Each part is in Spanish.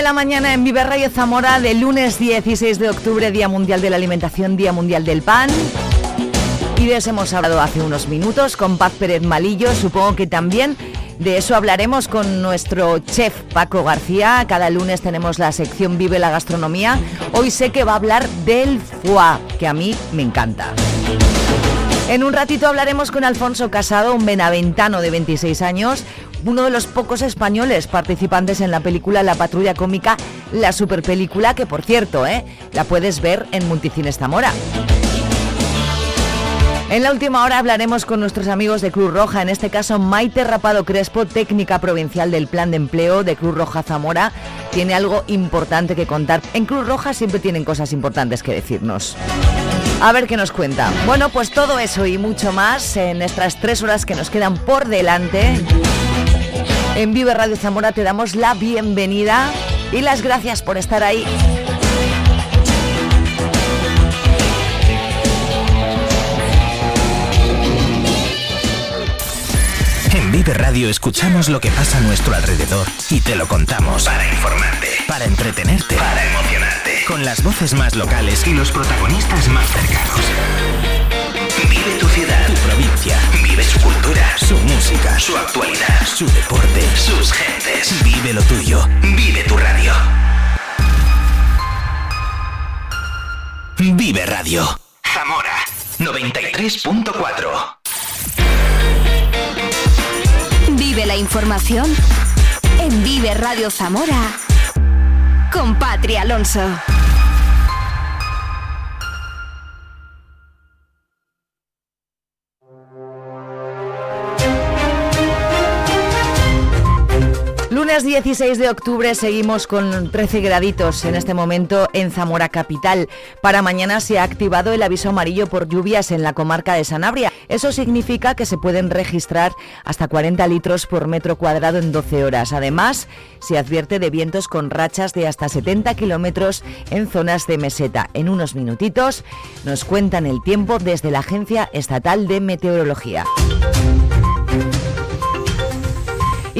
Vive la mañana en Vive Radio Zamora de lunes 16 de octubre, Día Mundial de la Alimentación, Día Mundial del Pan. Y de eso hemos hablado hace unos minutos con Paz Pérez Malillo. Supongo que también de eso hablaremos con nuestro chef Paco García. Cada lunes tenemos la sección Vive la Gastronomía. Hoy sé que va a hablar del foie, que a mí me encanta. En un ratito hablaremos con Alfonso Casado, un benaventano de 26 años, uno de los pocos españoles participantes en la película La Patrulla Cómica, la superpelícula que por cierto, ¿eh? la puedes ver en Multicines Zamora. En la última hora hablaremos con nuestros amigos de Cruz Roja, en este caso Maite Rapado Crespo, técnica provincial del Plan de Empleo de Cruz Roja Zamora. Tiene algo importante que contar. En Cruz Roja siempre tienen cosas importantes que decirnos. A ver qué nos cuenta. Bueno, pues todo eso y mucho más en estas tres horas que nos quedan por delante. En Vive Radio Zamora te damos la bienvenida y las gracias por estar ahí. En Vive Radio escuchamos lo que pasa a nuestro alrededor y te lo contamos. Para informarte, para entretenerte, para emocionarte. Con las voces más locales y los protagonistas más cercanos. Vive tu ciudad, tu provincia. Vive su cultura, su música, su actualidad, su deporte, sus gentes. Vive lo tuyo. Vive tu radio. Vive Radio. Zamora 93.4. Vive la información en Vive Radio Zamora con Patria Alonso. Lunes 16 de octubre seguimos con 13 graditos en este momento en Zamora Capital. Para mañana se ha activado el aviso amarillo por lluvias en la comarca de Sanabria. Eso significa que se pueden registrar hasta 40 litros por metro cuadrado en 12 horas. Además, se advierte de vientos con rachas de hasta 70 kilómetros en zonas de meseta. En unos minutitos nos cuentan el tiempo desde la Agencia Estatal de Meteorología.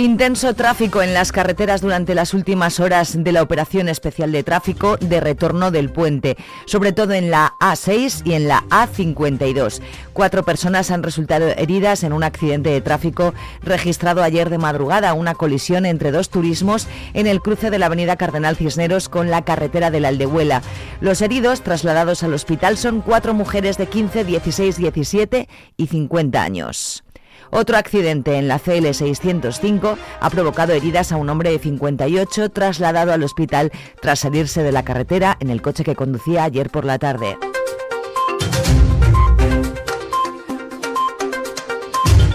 Intenso tráfico en las carreteras durante las últimas horas de la operación especial de tráfico de retorno del puente, sobre todo en la A6 y en la A52. Cuatro personas han resultado heridas en un accidente de tráfico registrado ayer de madrugada, una colisión entre dos turismos en el cruce de la avenida Cardenal Cisneros con la carretera de la Aldehuela. Los heridos trasladados al hospital son cuatro mujeres de 15, 16, 17 y 50 años. Otro accidente en la CL 605 ha provocado heridas a un hombre de 58 trasladado al hospital tras salirse de la carretera en el coche que conducía ayer por la tarde.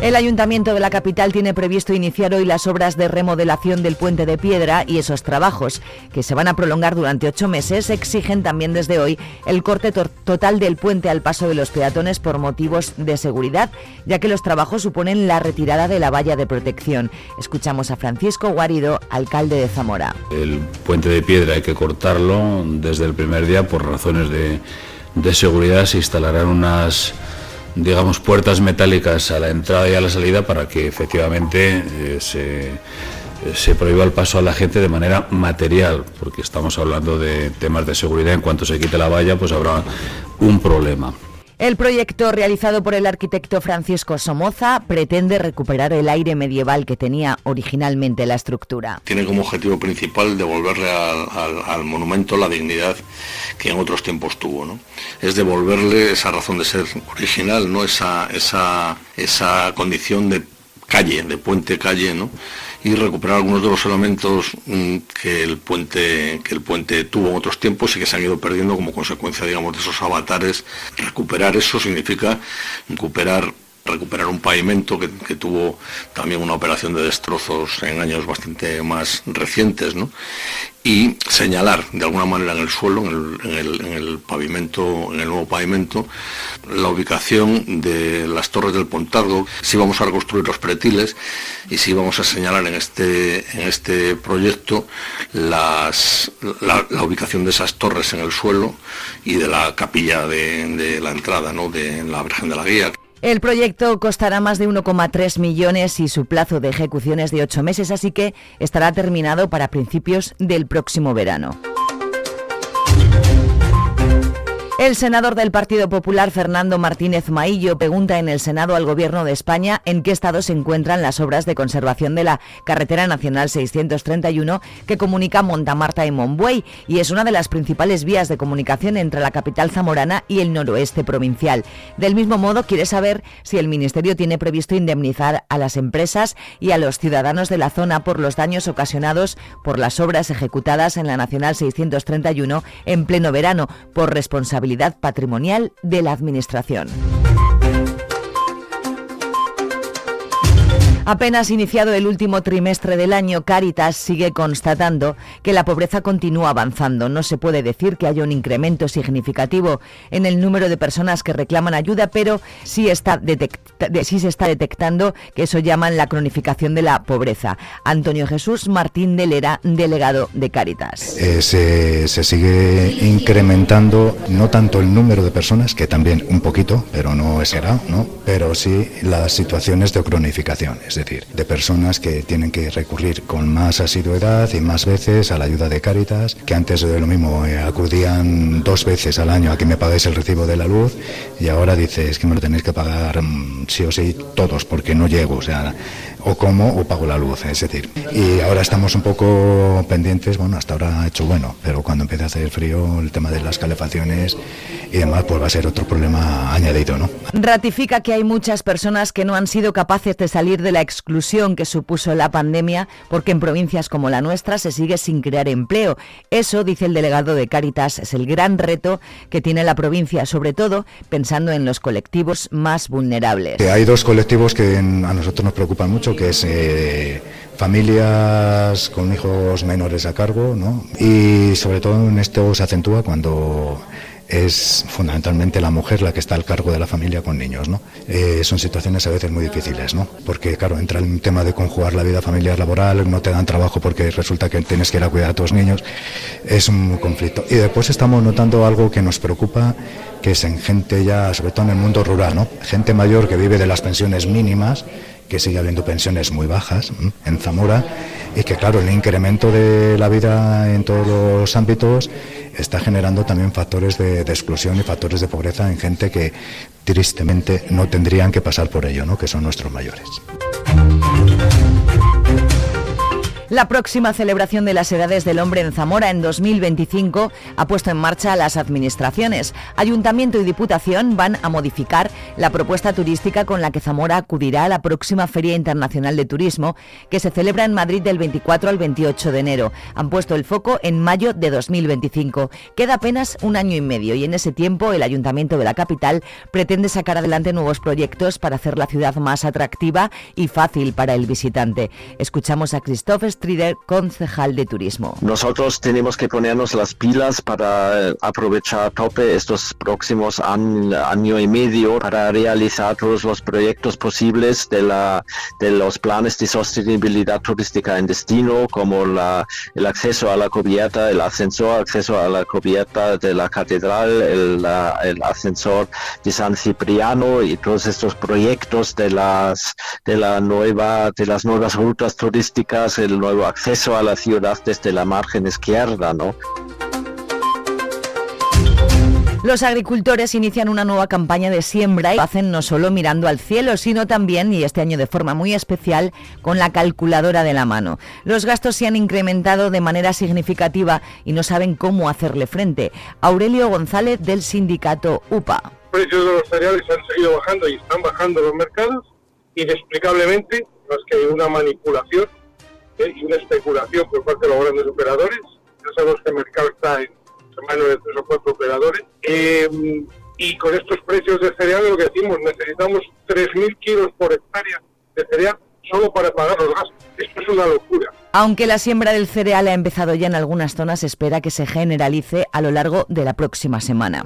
El Ayuntamiento de la capital tiene previsto iniciar hoy las obras de remodelación del puente de piedra y esos trabajos, que se van a prolongar durante ocho meses, exigen también desde hoy el corte to total del puente al paso de los peatones por motivos de seguridad, ya que los trabajos suponen la retirada de la valla de protección. Escuchamos a Francisco Guarido, alcalde de Zamora. El puente de piedra hay que cortarlo desde el primer día por razones de seguridad. Se instalarán unas digamos, puertas metálicas a la entrada y a la salida para que efectivamente eh, se, se prohíba el paso a la gente de manera material, porque estamos hablando de temas de seguridad. En cuanto se quite la valla, pues habrá un problema. El proyecto realizado por el arquitecto Francisco Somoza pretende recuperar el aire medieval que tenía originalmente la estructura. Tiene como objetivo principal devolverle al, monumento la dignidad que en otros tiempos tuvo. ¿no? Es devolverle esa razón de ser original, no esa, esa, esa condición de calle, de puente calle, ¿no? Y recuperar algunos de los elementos mmm, que el puente que el puente tuvo en otros tiempos y que se han ido perdiendo como consecuencia digamos de esos avatares. Recuperar eso significa recuperar recuperar un pavimento que, tuvo también una operación de destrozos en años bastante más recientes, ¿no? y señalar de alguna manera en el suelo, en el, pavimento, en el nuevo pavimento, la ubicación de las torres del Pontargo, si vamos a reconstruir los pretiles y si vamos a señalar en este, en este proyecto la, ubicación de esas torres en el suelo y de la capilla de, la entrada, ¿no? de la Virgen de la Guía. El proyecto costará más de 1,3 millones y su plazo de ejecución es de ocho meses, así que estará terminado para principios del próximo verano. El senador del Partido Popular, Fernando Martínez Maillo, pregunta en el Senado al Gobierno de España en qué estado se encuentran las obras de conservación de la Carretera Nacional 631 que comunica Montamarta y Monbuey y es una de las principales vías de comunicación entre la capital zamorana y el noroeste provincial. Del mismo modo, quiere saber si el Ministerio tiene previsto indemnizar a las empresas y a los ciudadanos de la zona por los daños ocasionados por las obras ejecutadas en la Nacional 631 en pleno verano por responsabilidad patrimonial de la Administración. Apenas iniciado el último trimestre del año, Caritas sigue constatando que la pobreza continúa avanzando. No se puede decir que haya un incremento significativo en el número de personas que reclaman ayuda, pero sí, está sí se está detectando que eso llaman la cronificación de la pobreza. Antonio Jesús Martín de Lera, delegado de Caritas. Eh, se, sigue incrementando no tanto el número de personas, que también un poquito, pero no será, ¿no? pero sí las situaciones de cronificación es decir, de personas que tienen que recurrir con más asiduidad y más veces a la ayuda de Cáritas, que antes de lo mismo eh, acudían dos veces al año a que me paguéis el recibo de la luz y ahora dices que me lo tenéis que pagar mm, sí o sí todos porque no llego, o sea, o como o pago la luz, es decir. Y ahora estamos un poco pendientes, bueno, hasta ahora ha hecho bueno, pero cuando empiece a hacer frío el tema de las calefacciones y demás, pues va a ser otro problema añadido, ¿no? Ratifica que hay muchas personas que no han sido capaces de salir de la exclusión que supuso la pandemia, porque en provincias como la nuestra se sigue sin crear empleo. Eso, dice el delegado de Cáritas, es el gran reto que tiene la provincia, sobre todo pensando en los colectivos más vulnerables. Hay dos colectivos que a nosotros nos preocupan mucho, que es eh, familias con hijos menores a cargo, ¿no? y sobre todo en esto se acentúa cuando es fundamentalmente la mujer la que está al cargo de la familia con niños, ¿no? Eh, son situaciones a veces muy difíciles, ¿no? Porque, claro, entra el tema de conjugar la vida familiar laboral, no te dan trabajo porque resulta que tienes que ir a cuidar a tus niños, es un conflicto. Y después estamos notando algo que nos preocupa, que es en gente ya, sobre todo en el mundo rural, ¿no? Gente mayor que vive de las pensiones mínimas, que sigue habiendo pensiones muy bajas en Zamora y que claro, el incremento de la vida en todos los ámbitos está generando también factores de, exclusión y factores de pobreza en gente que tristemente no tendrían que pasar por ello, ¿no? que son nuestros mayores. La próxima celebración de las edades del hombre en Zamora en 2025 ha puesto en marcha las administraciones. Ayuntamiento y Diputación van a modificar la propuesta turística con la que Zamora acudirá a la próxima Feria Internacional de Turismo que se celebra en Madrid del 24 al 28 de enero. Han puesto el foco en mayo de 2025. Queda apenas un año y medio y en ese tiempo el Ayuntamiento de la capital pretende sacar adelante nuevos proyectos para hacer la ciudad más atractiva y fácil para el visitante. Escuchamos a Christophe Strider, concejal de turismo. Nosotros tenemos que ponernos las pilas para eh, aprovechar a tope estos próximos año y medio para realizar todos los proyectos posibles de, la, de los planes de sostenibilidad turística en destino, como la, el acceso a la cubierta, el ascensor, acceso a la cubierta de la catedral, el, el ascensor de San Cipriano y todos estos proyectos de las de la nueva de las nuevas rutas turísticas, el nuevo acceso a la ciudad desde la margen izquierda, ¿no? Los agricultores inician una nueva campaña de siembra y lo hacen no solo mirando al cielo, sino también, y este año de forma muy especial, con la calculadora de la mano. Los gastos se han incrementado de manera significativa y no saben cómo hacerle frente. Aurelio González del sindicato UPA. Los precios de los cereales han seguido bajando y están bajando los mercados. Inexplicablemente, no es que hay una manipulación y una especulación por parte de los grandes operadores. Ya sabemos que el mercado está en manos de tres o cuatro operadores. Eh, y con estos precios de cereal lo que decimos, necesitamos 3.000 kilos por hectárea de cereal solo para pagar los gastos. Esto es una locura. Aunque la siembra del cereal ha empezado ya en algunas zonas, se espera que se generalice a lo largo de la próxima semana.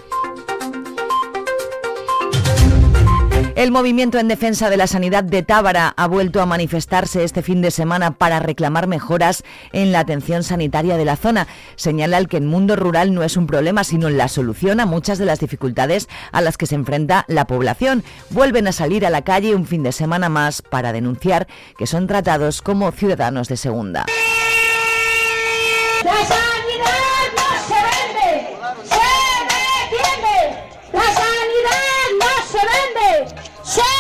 El movimiento en defensa de la sanidad de Tábara ha vuelto a manifestarse este fin de semana para reclamar mejoras en la atención sanitaria de la zona. Señala el que el mundo rural no es un problema, sino la solución a muchas de las dificultades a las que se enfrenta la población. Vuelven a salir a la calle un fin de semana más para denunciar que son tratados como ciudadanos de segunda. La sanidad no se vende, se defiende. Vende,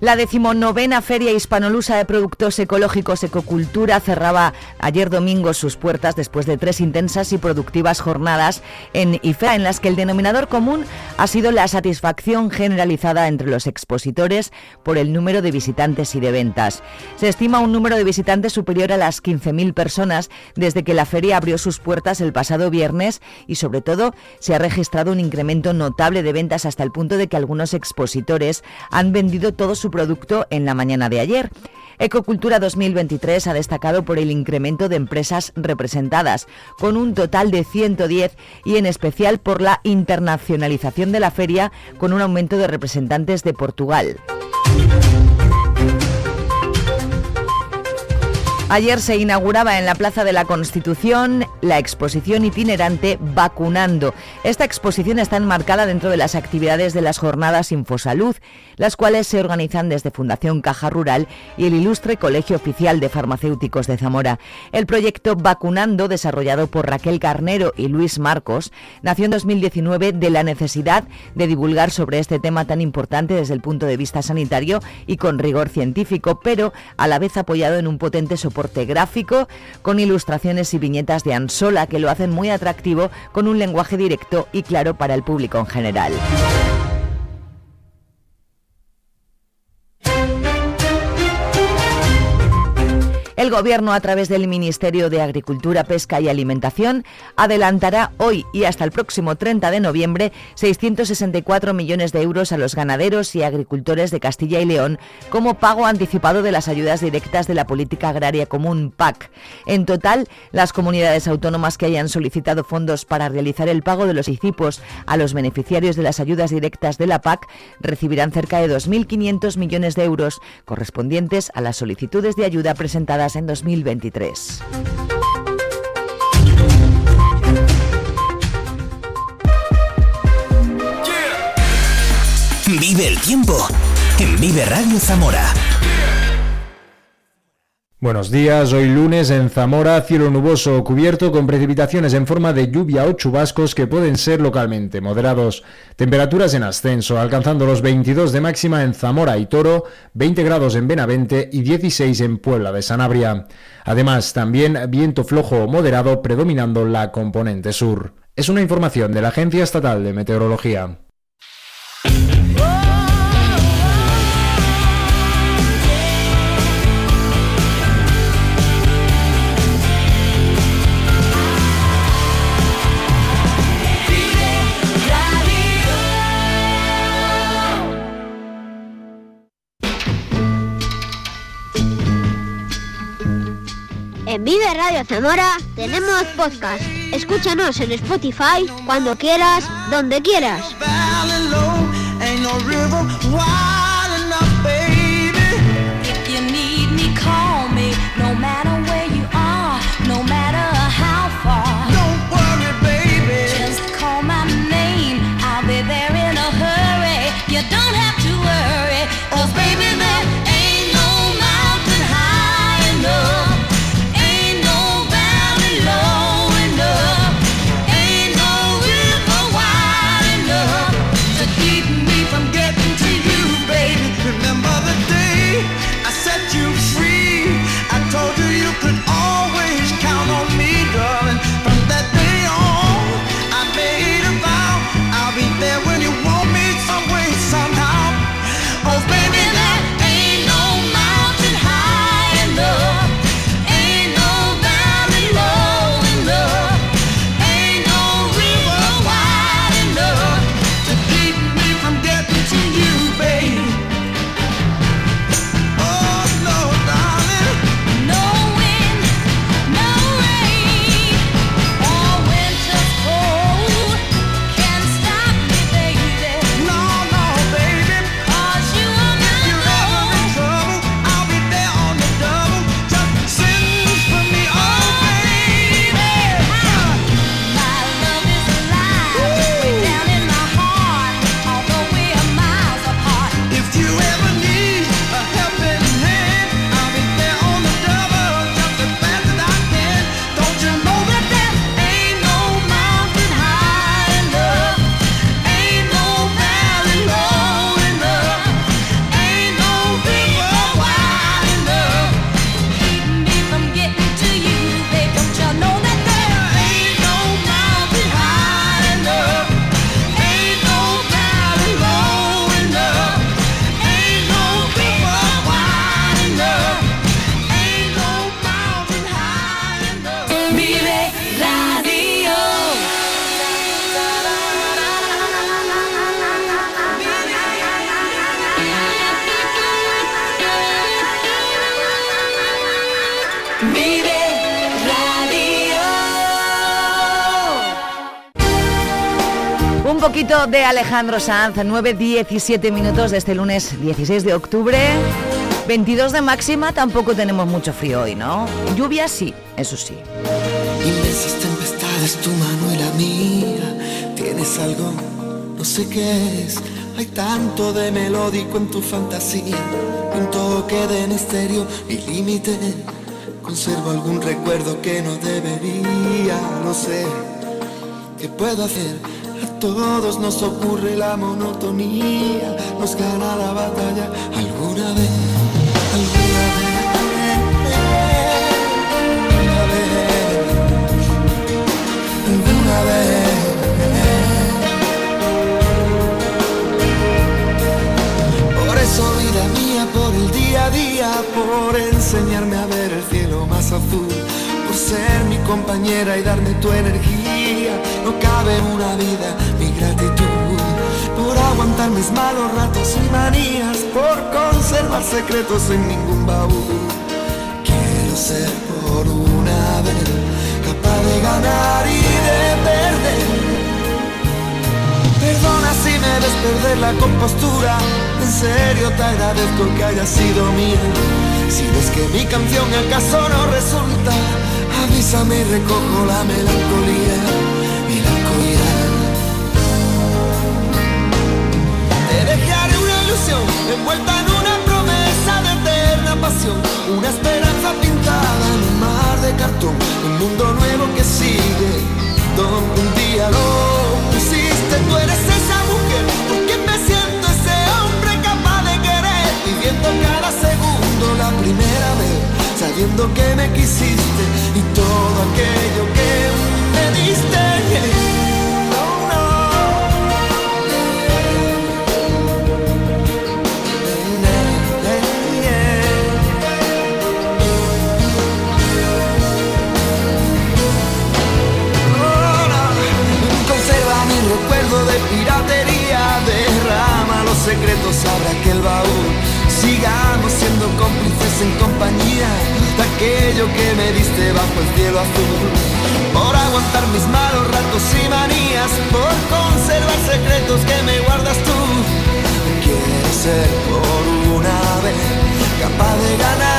La decimonovena Feria Hispanolusa de Productos Ecológicos Ecocultura cerraba ayer domingo sus puertas después de tres intensas y productivas jornadas en IFEA, en las que el denominador común ha sido la satisfacción generalizada entre los expositores por el número de visitantes y de ventas. Se estima un número de visitantes superior a las 15.000 personas desde que la feria abrió sus puertas el pasado viernes y sobre todo se ha registrado un incremento notable de ventas hasta el punto de que algunos expositores han vendido todo su producto en la mañana de ayer. Ecocultura 2023 ha destacado por el incremento de empresas representadas, con un total de 110 y en especial por la internacionalización de la feria, con un aumento de representantes de Portugal. Ayer se inauguraba en la Plaza de la Constitución la exposición itinerante Vacunando. Esta exposición está enmarcada dentro de las actividades de las jornadas Infosalud, las cuales se organizan desde Fundación Caja Rural y el Ilustre Colegio Oficial de Farmacéuticos de Zamora. El proyecto Vacunando, desarrollado por Raquel Carnero y Luis Marcos, nació en 2019 de la necesidad de divulgar sobre este tema tan importante desde el punto de vista sanitario y con rigor científico, pero a la vez apoyado en un potente soporte gráfico con ilustraciones y viñetas de Ansola que lo hacen muy atractivo con un lenguaje directo y claro para el público en general. El Gobierno, a través del Ministerio de Agricultura, Pesca y Alimentación, adelantará hoy y hasta el próximo 30 de noviembre 664 millones de euros a los ganaderos y agricultores de Castilla y León como pago anticipado de las ayudas directas de la Política Agraria Común PAC. En total, las comunidades autónomas que hayan solicitado fondos para realizar el pago de los ICIPOS a los beneficiarios de las ayudas directas de la PAC recibirán cerca de 2.500 millones de euros correspondientes a las solicitudes de ayuda presentadas en 2023. Vive el tiempo en Vive Radio Zamora. Buenos días, hoy lunes en Zamora, cielo nuboso cubierto con precipitaciones en forma de lluvia o chubascos que pueden ser localmente moderados. Temperaturas en ascenso, alcanzando los 22 de máxima en Zamora y Toro, 20 grados en Benavente y 16 en Puebla de Sanabria. Además, también viento flojo o moderado predominando la componente sur. Es una información de la Agencia Estatal de Meteorología. Vive Radio Zamora tenemos podcast. Escúchanos en Spotify cuando quieras, donde quieras. De Alejandro Sanz, 9.17 minutos de este lunes 16 de octubre. 22 de máxima, tampoco tenemos mucho frío hoy, ¿no? Lluvia sí, eso sí. Inmensas tempestades, tu mano y la mía. Tienes algo, no sé qué es. Hay tanto de melódico en tu fantasía. Un toque de misterio y límite. Conservo algún recuerdo que no debería, no sé. ¿Qué puedo hacer? Todos nos ocurre la monotonía. Nos gana la batalla alguna vez. Alguna vez. Alguna vez. Por eso, vida mía, por el día a día, por enseñarme a ver el cielo más azul, por ser mi compañera y darme tu energía, no cabe en una vida mi gratitud, por aguantar mis malos ratos y manías, por conservar secretos en ningún baúl. Quiero ser por una vez capaz de ganar y de perder. Perdona si me ves perder la compostura. En serio te agradezco que haya sido mía. Si ves que mi canción acaso no resulta, avísame y recojo la melancolía. Melancolía. Te dejaré una ilusión envuelta en una promesa de eterna pasión. Una esperanza pintada en un mar de cartón. Un mundo nuevo que sigue, donde un día lo pusiste. Tú eres esa mujer por quien me siento ese hombre capaz de querer. Viviendo cada segundo la primera vez, sabiendo que me quisiste y todo aquello que me diste. Por aguantar mis malos ratos y manías, por conservar secretos que me guardas tú. Quiero ser por una vez capaz de ganar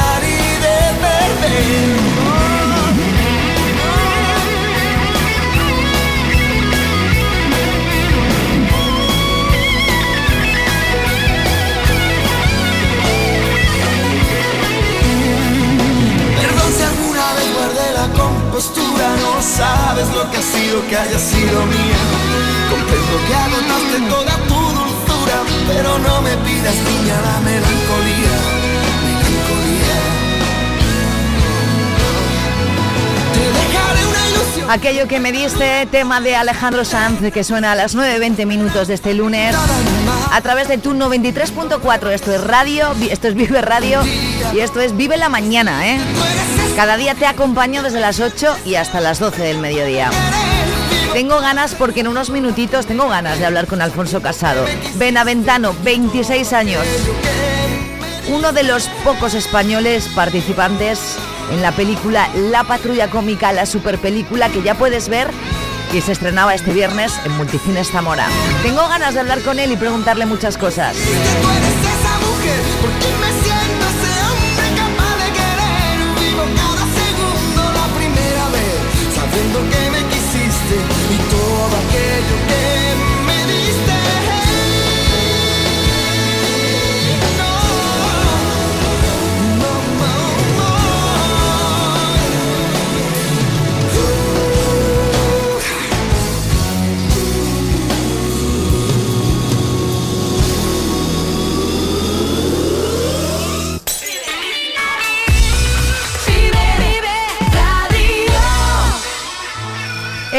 No sabes lo que ha sido que haya sido mía Comprendo que agotaste toda tu dulzura Pero no me pidas niña la melancolía Melancolía Te dejaré una ilusión Aquello que me diste, tema de Alejandro Sanz, que suena a las 9.20 minutos de este lunes, a través de tu 93.4. Esto es radio, esto es Vive Radio y esto es Vive la Mañana, ¿eh? Cada día te acompaño desde las 8 y hasta las 12 del mediodía. Tengo ganas porque en unos minutitos tengo ganas de hablar con Alfonso Casado. Benaventano, 26 años. Uno de los pocos españoles participantes en la película La Patrulla Cómica, la superpelícula que ya puedes ver y se estrenaba este viernes en Multicines Zamora. Tengo ganas de hablar con él y preguntarle muchas cosas. Todo aquello que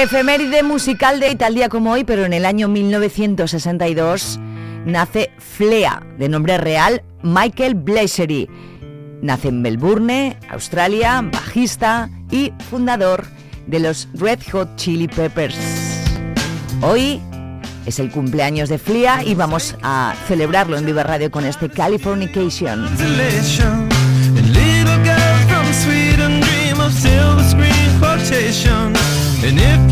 Efeméride musical de tal día como hoy, pero en el año 1962 nace Flea, de nombre real Michael Blasery. Nace en Melbourne, Australia, bajista y fundador de los Red Hot Chili Peppers. Hoy es el cumpleaños de Flea y vamos a celebrarlo en Viva Radio con este Californication. And if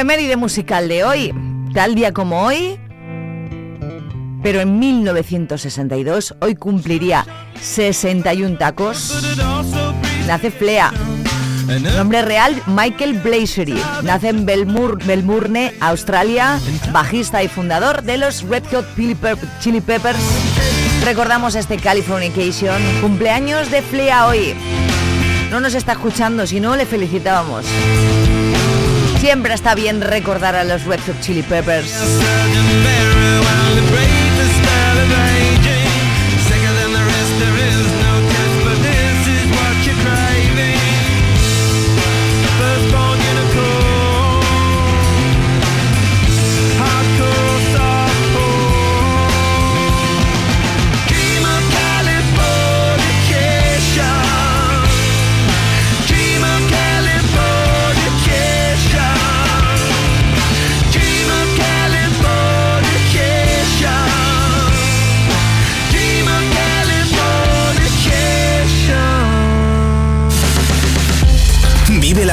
Efeméride musical de hoy, tal día como hoy, pero en 1962, hoy cumpliría 61 tacos, nace Flea. Nombre real, Michael Blazery. Nace en Belmur- Melbourne, Australia, bajista y fundador de los Red Hot Chili Peppers. Recordamos este Californication, cumpleaños de Flea hoy. No nos está escuchando, si no le felicitábamos. Siempre está bien recordar a los Red Hot Chili Peppers.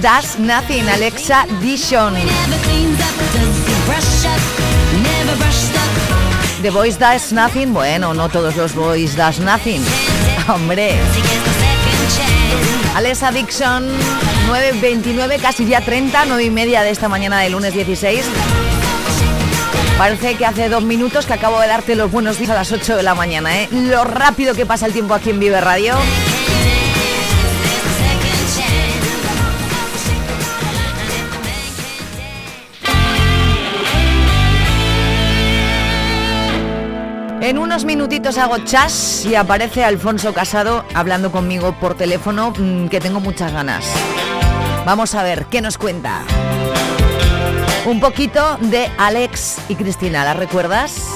Does Nothing, Alexa Dishon. The Voice Does Nothing, bueno, no todos los Boys Does Nothing. Hombre. Alexa Dixon, 9.29, casi ya 30, 9 y media de esta mañana del lunes 16. Parece que hace dos minutos que acabo de darte los buenos días a las 8 de la mañana, ¿eh? Lo rápido que pasa el tiempo aquí en Vive Radio. En unos minutitos hago chas y aparece Alfonso Casado hablando conmigo por teléfono, mm, que tengo muchas ganas. Vamos a ver qué nos cuenta. Un poquito de Alex y Cristina, ¿la recuerdas?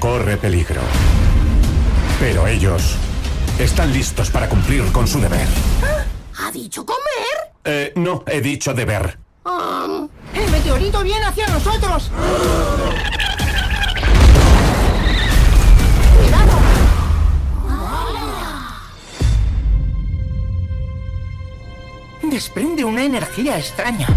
Corre peligro. Pero ellos están listos para cumplir con su deber. ¿Ha dicho comer? Eh, no, he dicho deber. Um, el meteorito viene hacia nosotros. Desprende una energía extraña.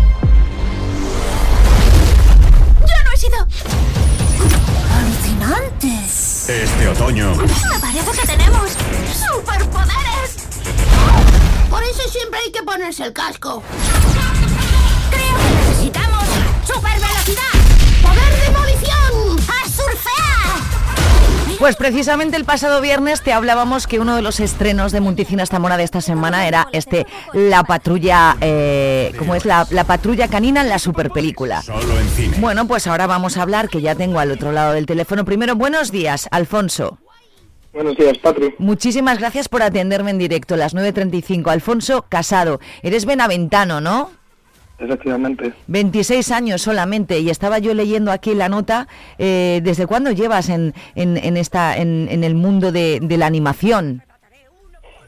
Este otoño, Me parece que tenemos superpoderes. Por eso siempre hay que ponerse el casco. Creo que necesitamos supervelocidad, poder demolición, a surfear. Pues precisamente el pasado viernes te hablábamos que uno de los estrenos de Multicinas Zamora de esta semana era este La Patrulla, eh, ¿cómo es? La, la Patrulla Canina en la superpelícula. solo en cine. Bueno, pues ahora vamos a hablar, que ya tengo al otro lado del teléfono. Primero, buenos días, Alfonso. Buenos días, Patri. Muchísimas gracias por atenderme en directo, las 9.35. Alfonso Casado, eres benaventano, ¿no? Efectivamente. 26 años solamente y estaba yo leyendo aquí la nota. eh, ¿Desde cuándo llevas en, en, en esta, en, en el mundo de, de la animación?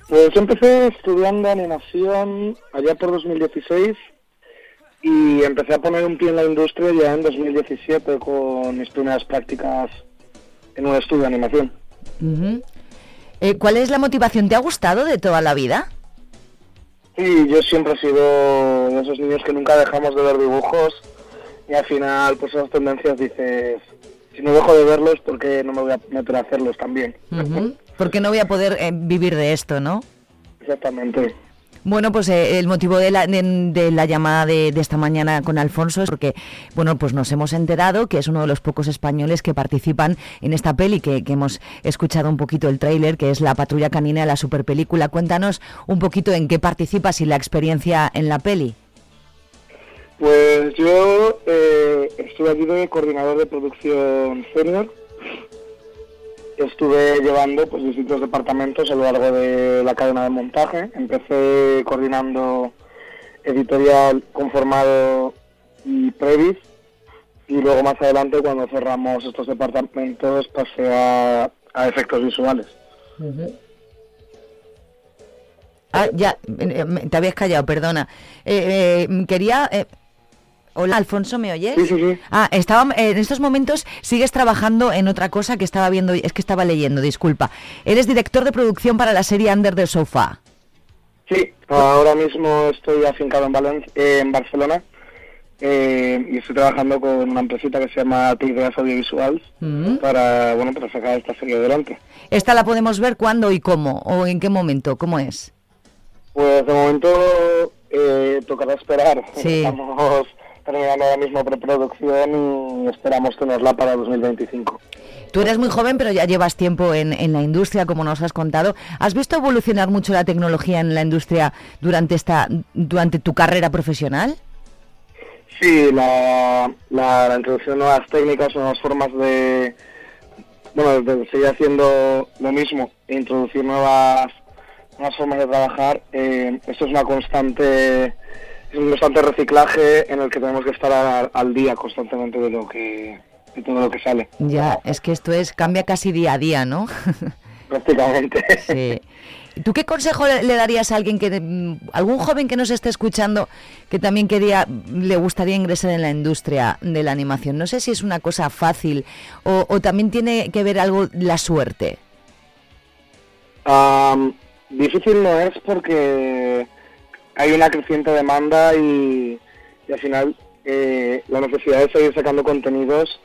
Pues yo empecé estudiando animación allá por 2016 y empecé a poner un pie en la industria ya en 2017 con mis primeras prácticas en un estudio de animación. Eh, ¿Cuál es la motivación? ¿Te ha gustado de toda la vida? Sí, yo siempre he sido de esos niños que nunca dejamos de ver dibujos y al final pues esas tendencias dices, si no dejo de verlos, ¿por qué no me voy a meter a hacerlos también? Ujú. Porque no voy a poder eh, vivir de esto, ¿no? Exactamente. Bueno, pues eh, el motivo de la, de, de la llamada de, de esta mañana con Alfonso es porque, bueno, pues nos hemos enterado que es uno de los pocos españoles que participan en esta peli, que, hemos escuchado un poquito el tráiler, que es La Patrulla Canina, la superpelícula. Cuéntanos un poquito en qué participas y la experiencia en la peli. Pues yo eh, estuve aquí de coordinador de producción senior. Estuve llevando pues distintos departamentos a lo largo de la cadena de montaje. Empecé coordinando editorial conformado y previs y luego más adelante cuando cerramos estos departamentos pasé a, efectos visuales. Ah, ya, eh, eh, te habías callado, perdona. Eh, quería... Hola, Alfonso, ¿me oyes? Sí, sí, sí. Ah, estaba, en estos momentos sigues trabajando en otra cosa que estaba viendo, es que estaba leyendo, disculpa. Eres director de producción para la serie Under the Sofa. Sí, ahora mismo estoy afincado en, Valen- eh, en Barcelona eh, y estoy trabajando con una empresita que se llama Ideas Audiovisuals Mm. para, bueno, para sacar esta serie adelante. ¿Esta la podemos ver cuándo y cómo? ¿O en qué momento? ¿Cómo es? Pues de momento eh, tocará esperar. Sí. Estamos terminando ahora mismo preproducción y esperamos tenerla para 2025. Tú eres muy joven, pero ya llevas tiempo en, en la industria, como nos has contado. ¿Has visto evolucionar mucho la tecnología en la industria durante, esta, durante tu carrera profesional? Sí, la, la, la introducción de nuevas técnicas, nuevas formas de, bueno, de seguir haciendo lo mismo, e introducir nuevas, nuevas formas de trabajar. eh, esto es una constante, un constante reciclaje en el que tenemos que estar al, al día constantemente de lo que, de todo lo que sale, Ya, es que esto es cambia casi día a día, ¿no? prácticamente. Sí. ¿Tú qué consejo le, darías a alguien que, algún joven que nos esté escuchando que también quería, le gustaría ingresar en la industria de la animación? No sé si es una cosa fácil o, o también tiene que ver algo la suerte. Difícil no es porque hay una creciente demanda y, y al final eh, la necesidad de seguir sacando contenidos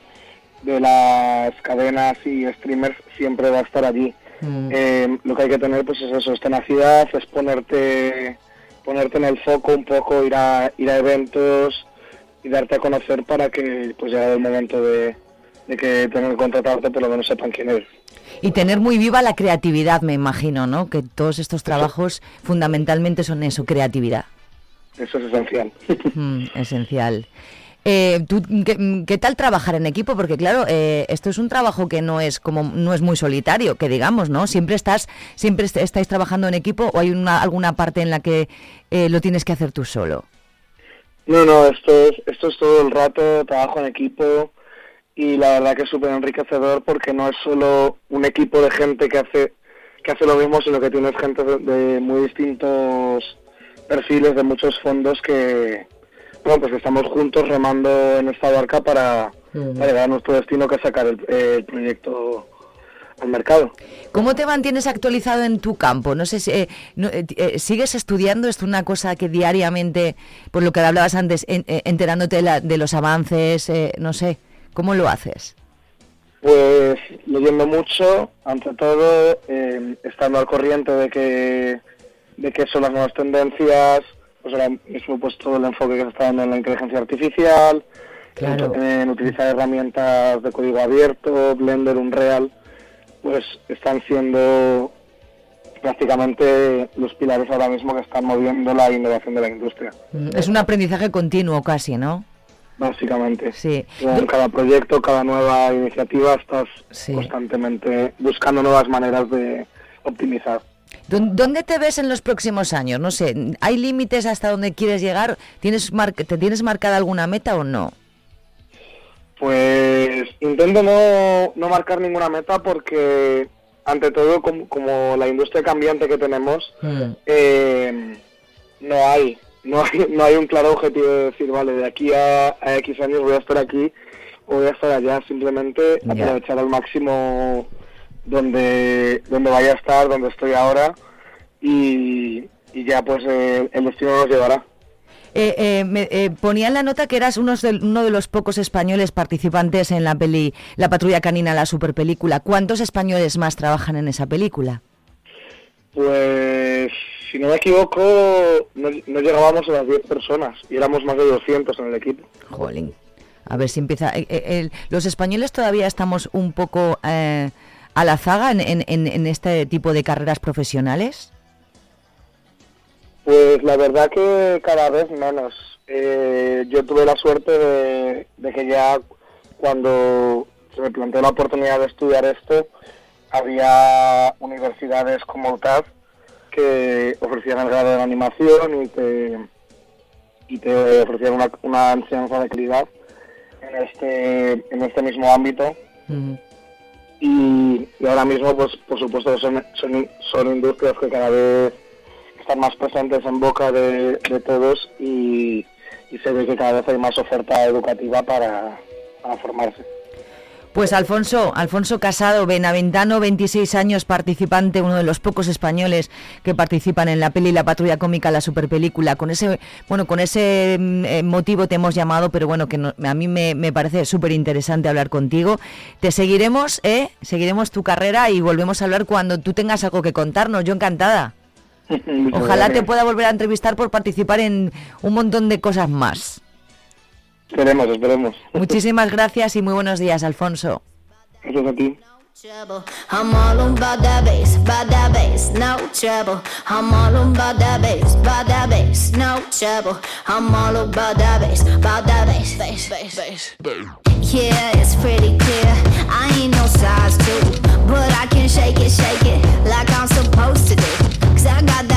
de las cadenas y streamers siempre va a estar allí. Eh, lo que hay que tener pues es eso, es tenacidad, es ponerte, ponerte en el foco un poco, ir a, ir a eventos y darte a conocer para que pues llegue el momento de, de que tengan que contratarte por lo menos sepan quién eres. Y tener muy viva la creatividad, me imagino, ¿no? Que todos estos trabajos fundamentalmente son eso, creatividad. Eso es esencial. Mm, esencial. Eh, ¿tú, qué, qué tal trabajar en equipo? Porque claro, eh, esto es un trabajo que no es como no es muy solitario, que digamos, ¿no? Siempre estás, siempre est- estáis trabajando en equipo o hay una, alguna parte en la que eh, lo tienes que hacer tú solo. No, no, esto es, esto es todo el rato, trabajo en equipo y la verdad que es súper enriquecedor porque no es solo un equipo de gente que hace que hace lo mismo, sino que tienes gente de, muy distintos perfiles, de muchos fondos que, bueno, pues que estamos juntos remando en esta barca para, llegar a nuestro destino, que es sacar el, el proyecto al mercado. ¿Cómo te mantienes actualizado en tu campo? No sé si eh, no, eh, eh, sigues estudiando, es una cosa que diariamente, por lo que hablabas antes, en- eh, enterándote de, la- de los avances, eh, no sé, ¿cómo lo haces? Pues leyendo mucho, ante todo, eh, estando al corriente de que, de que son las nuevas tendencias, pues ahora mismo pues todo el enfoque que se está dando en la inteligencia artificial, Claro. en, en utilizar herramientas de código abierto, Blender, Unreal, pues están siendo prácticamente los pilares ahora mismo que están moviendo la innovación de la industria, Mm, Es un aprendizaje continuo casi, ¿no? Básicamente. Sí. Con cada proyecto, cada nueva iniciativa, estás Sí. constantemente buscando nuevas maneras de optimizar. ¿Dó- ¿Dónde te ves en los próximos años? No sé, ¿hay límites hasta donde quieres llegar? ¿Tienes mar- ¿Te tienes marcada alguna meta o no? Pues intento no, no marcar ninguna meta porque, ante todo, como, como la industria cambiante que tenemos, eh, no hay no hay no hay un claro objetivo de decir, vale, de aquí a, a X años voy a estar aquí o voy a estar allá. Simplemente aprovechar al máximo donde, donde vaya a estar, donde estoy ahora y, y ya pues eh, el destino nos llevará. Eh, eh, me, eh, ponía en la nota que eras unos del- uno de los pocos españoles participantes en la peli La Patrulla Canina, la superpelícula. ¿Cuántos españoles más trabajan en esa película? Pues, si no me equivoco, no, no llegábamos a las 10 personas y éramos más de 200 en el equipo. Jolín. A ver si empieza. eh, eh, los españoles todavía estamos un poco eh, a la zaga en, en- este tipo de carreras profesionales. Pues la verdad que cada vez menos. Yo tuve la suerte de, de que ya cuando se me planteó la oportunidad de estudiar esto, había universidades como UTAD que ofrecían el grado de animación y te, y te ofrecían una, una enseñanza de calidad en este, en este mismo ámbito. y, y ahora mismo pues por supuesto son, son, son industrias que cada vez están más presentes en boca de, de todos y, y se ve que cada vez hay más oferta educativa para, para formarse. Pues Alfonso, Alfonso Casado, Benaventano, 26 años, participante, uno de los pocos españoles que participan en la peli La Patrulla Cómica, la superpelícula. Con ese, bueno, con ese mm, eh, motivo te hemos llamado, pero bueno, que no- a mí me, me parece súper interesante hablar contigo. Te seguiremos, ¿eh? Seguiremos tu carrera y volvemos a hablar cuando tú tengas algo que contarnos. Yo encantada. Ojalá te pueda volver a entrevistar por participar en un montón de cosas más. Esperemos, esperemos. Muchísimas gracias y muy buenos días, Alfonso. Gracias a ti. trouble. I'm all about that bass, about that bass, no trouble. I'm all about that bass, about that bass, no trouble. I'm all about that bass, about that bass, bass, bass, bass. Yeah, it's pretty clear. I ain't no size two, but I can shake it, shake it like I'm supposed to do. Cause I got that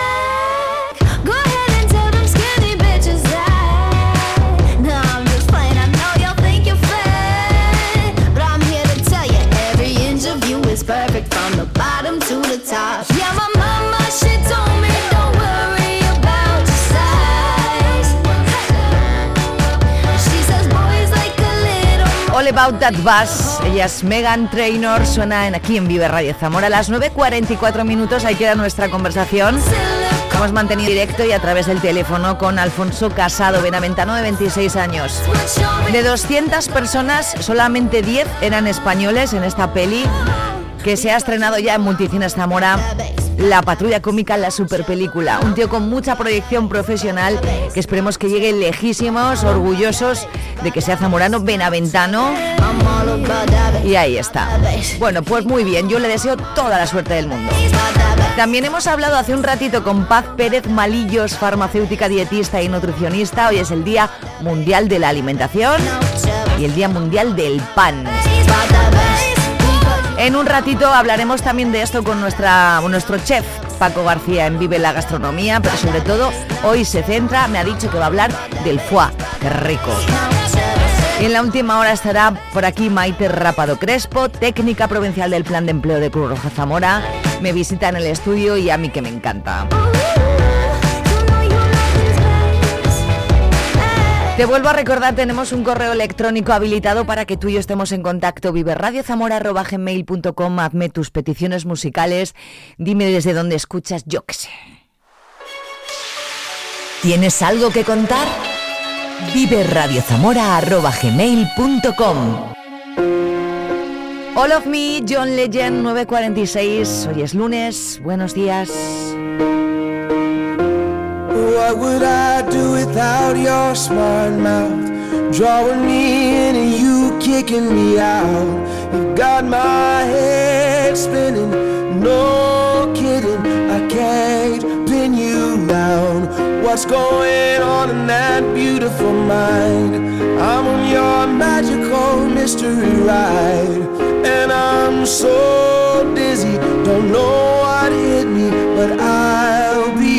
About That Bus. Ella es Megan Trainor, suena en aquí en Vive Radio Zamora. A las 9.44 minutos, ahí queda nuestra conversación. Hemos mantenido directo y a través del teléfono con Alfonso Casado, benaventano de 26 años. De 200 personas, solamente 10 eran españoles en esta peli que se ha estrenado ya en Multicines Zamora. La patrulla cómica, la super película. Un tío con mucha proyección profesional que esperemos que llegue lejísimos, orgullosos de que sea zamorano, benaventano. Y ahí está. Bueno, pues muy bien, yo le deseo toda la suerte del mundo. También hemos hablado hace un ratito con Paz Pérez Malillos, farmacéutica, dietista y nutricionista. Hoy es el Día Mundial de la Alimentación y el Día Mundial del Pan. En un ratito hablaremos también de esto con nuestra, nuestro chef Paco García en Vive la Gastronomía, pero sobre todo hoy se centra, me ha dicho que va a hablar del foie, qué rico. En la última hora estará por aquí Maite Rápado Crespo, técnica provincial del Plan de Empleo de Cruz Roja Zamora. Me visita en el estudio y a mí que me encanta. Te vuelvo a recordar, tenemos un correo electrónico habilitado para que tú y yo estemos en contacto. viverradiozamora.gmail.com Hazme tus peticiones musicales. Dime desde dónde escuchas, yo qué sé. ¿Tienes algo que contar? viverradiozamora.gmail.com All of Me, John Legend 946. Hoy es lunes. Buenos días. What would I do without your smart mouth? Drawing me in and you kicking me out. You got my head spinning, no kidding. I can't pin you down. What's going on in that beautiful mind? I'm on your magical mystery ride, and I'm so dizzy, don't know what hit me, but I'll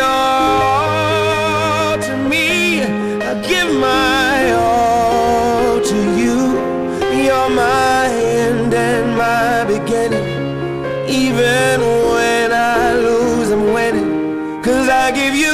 All to me. I give my all to you. You're my end and my beginning. Even when I lose, I'm winning. Cause I give you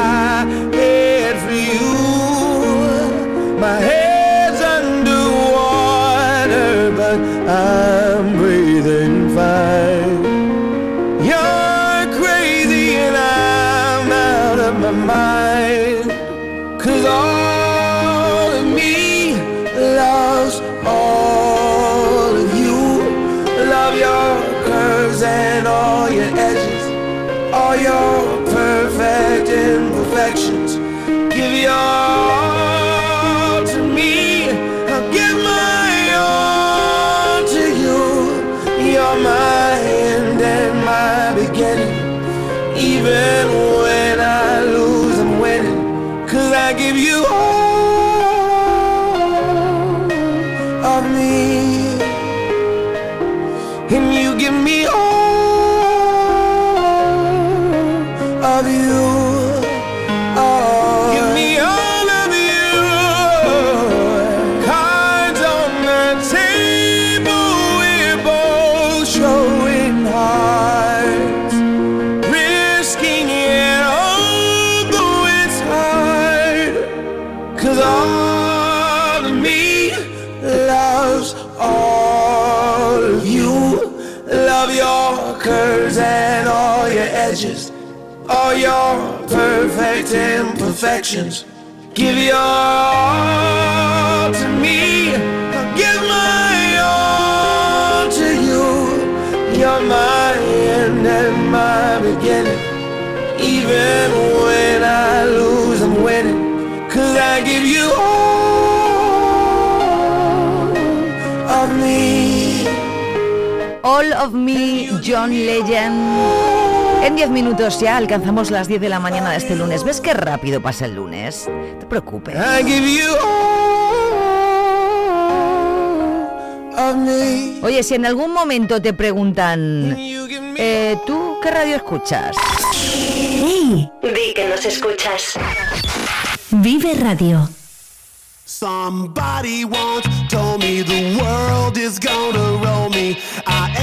imperfections. Give your all to me, I'll give my all to you. You're my end and my beginning. Even when I lose, I'm winning. Cause I give you all of me. All of Me, John Legend. En 10 minutos ya alcanzamos las 10 de la mañana de este lunes. ¿Ves qué rápido pasa el lunes? No te preocupes. Oye, si en algún momento te preguntan, eh, ¿tú qué radio escuchas? ¡Hey! Di que nos escuchas. Vive Radio. Somebody once told me the world is gonna roll me.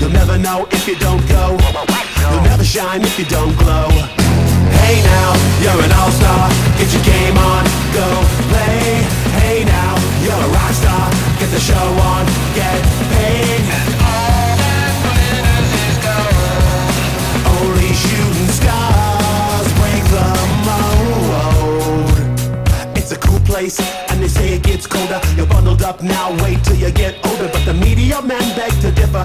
You'll never know if you don't go. You'll never shine if you don't glow. Hey now, you're an all-star. Get your game on, go play. Hey now, you're a rock star. Get the show on, get paid. And All that's when I go. Only shooting stars break the mold. It's a cool place, and they say it gets colder. You're bundled up now, wait till you get older. But the media men beg to differ,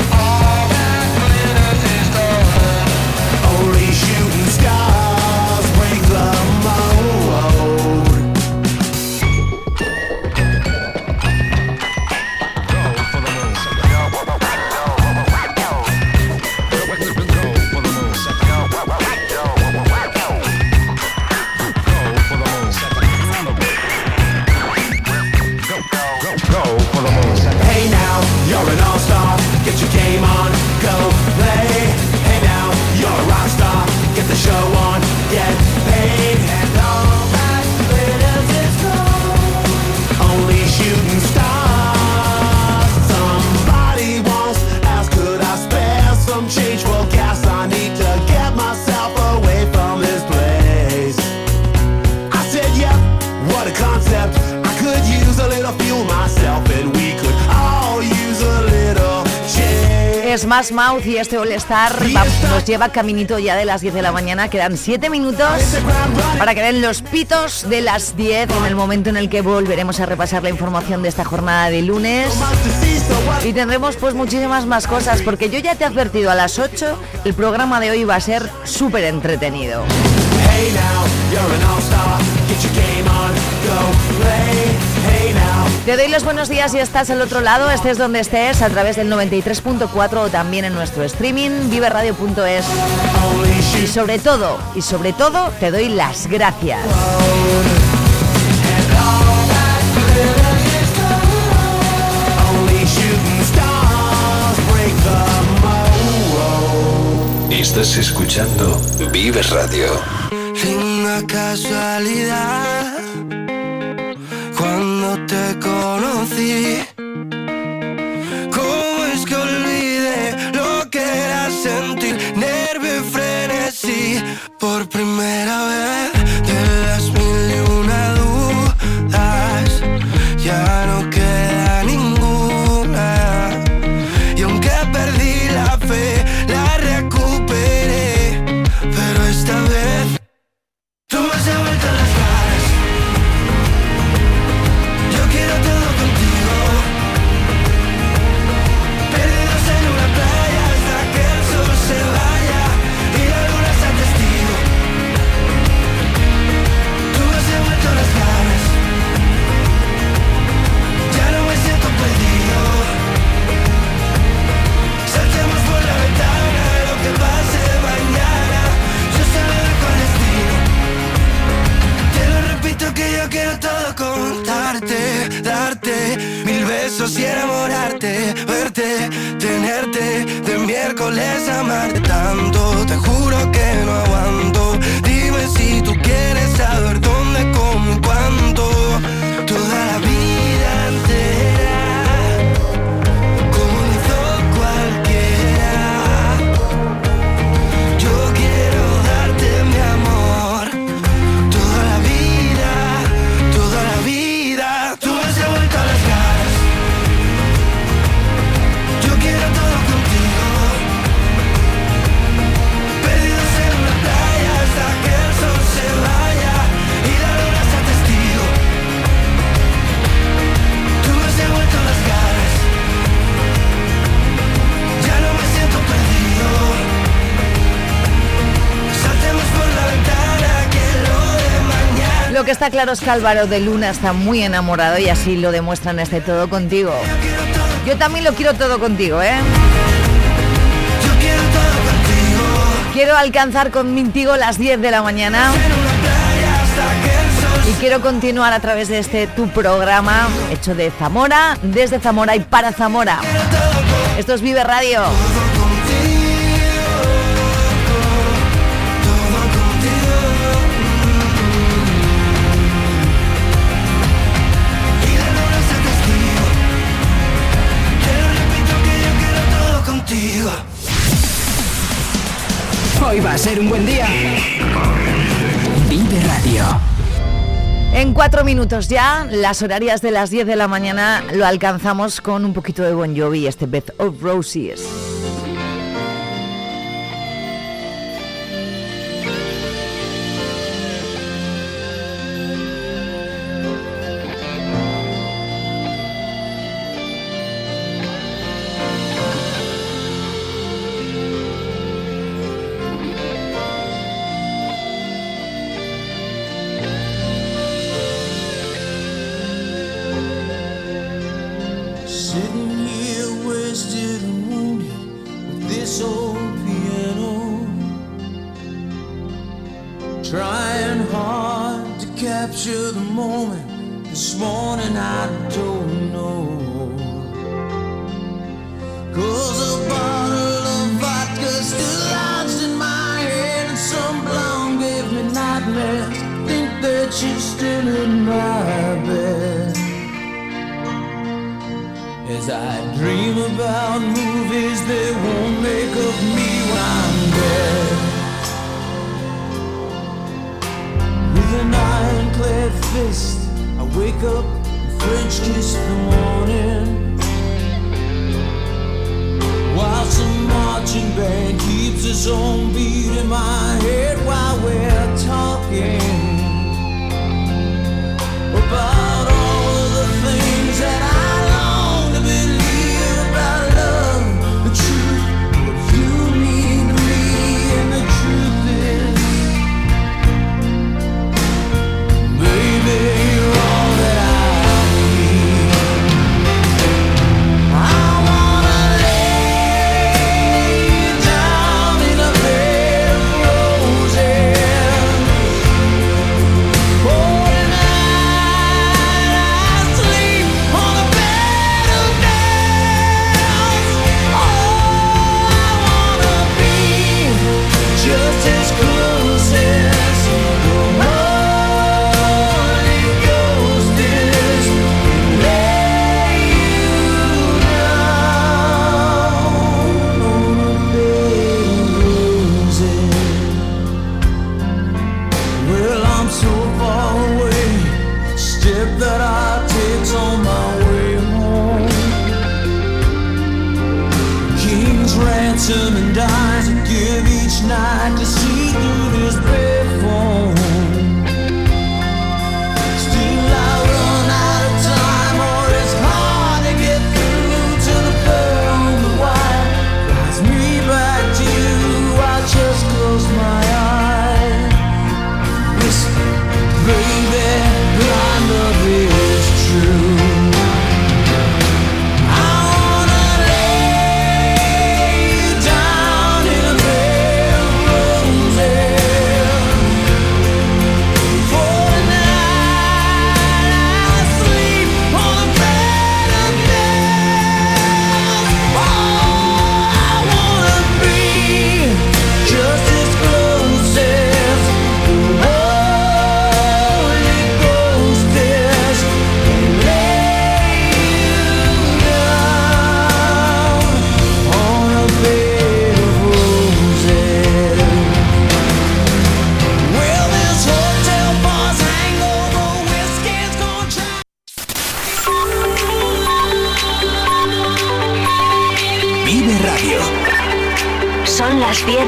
Más Mouth y este All Star nos lleva caminito ya de las 10 de la mañana. Quedan 7 minutos para que den los pitos de las 10 en el momento en el que volveremos a repasar la información de esta jornada de lunes. Y tendremos pues muchísimas más cosas porque yo ya te he advertido a las 8 el programa de hoy va a ser súper entretenido. Te doy los buenos días si estás al otro lado, estés donde estés, a través del 93.4 o también en nuestro streaming, viveradio.es. Y sobre todo, y sobre todo, te doy las gracias. Estás escuchando Vive Radio. Una casualidad te conocí. ¿Cómo es que olvidé lo que era sentir nervio y frenesí por primera vez besos y enamorarte, verte, tenerte, de miércoles amarte tanto. Te juro que no aguanto. Dime si tú quieres saber dónde, cómo cuánto. Lo que está claro es que Álvaro de Luna está muy enamorado y así lo demuestra en este Todo Contigo. Yo también lo quiero todo contigo, ¿eh? Quiero alcanzar contigo las 10 de la mañana. Y quiero continuar a través de este tu programa hecho de Zamora, desde Zamora y para Zamora. Esto es Vive Radio. Hoy va a ser un buen día. Vive Radio. En cuatro minutos ya, las horarias de las 10 de la mañana lo alcanzamos con un poquito de Bon Jovi, este Beth of Roses.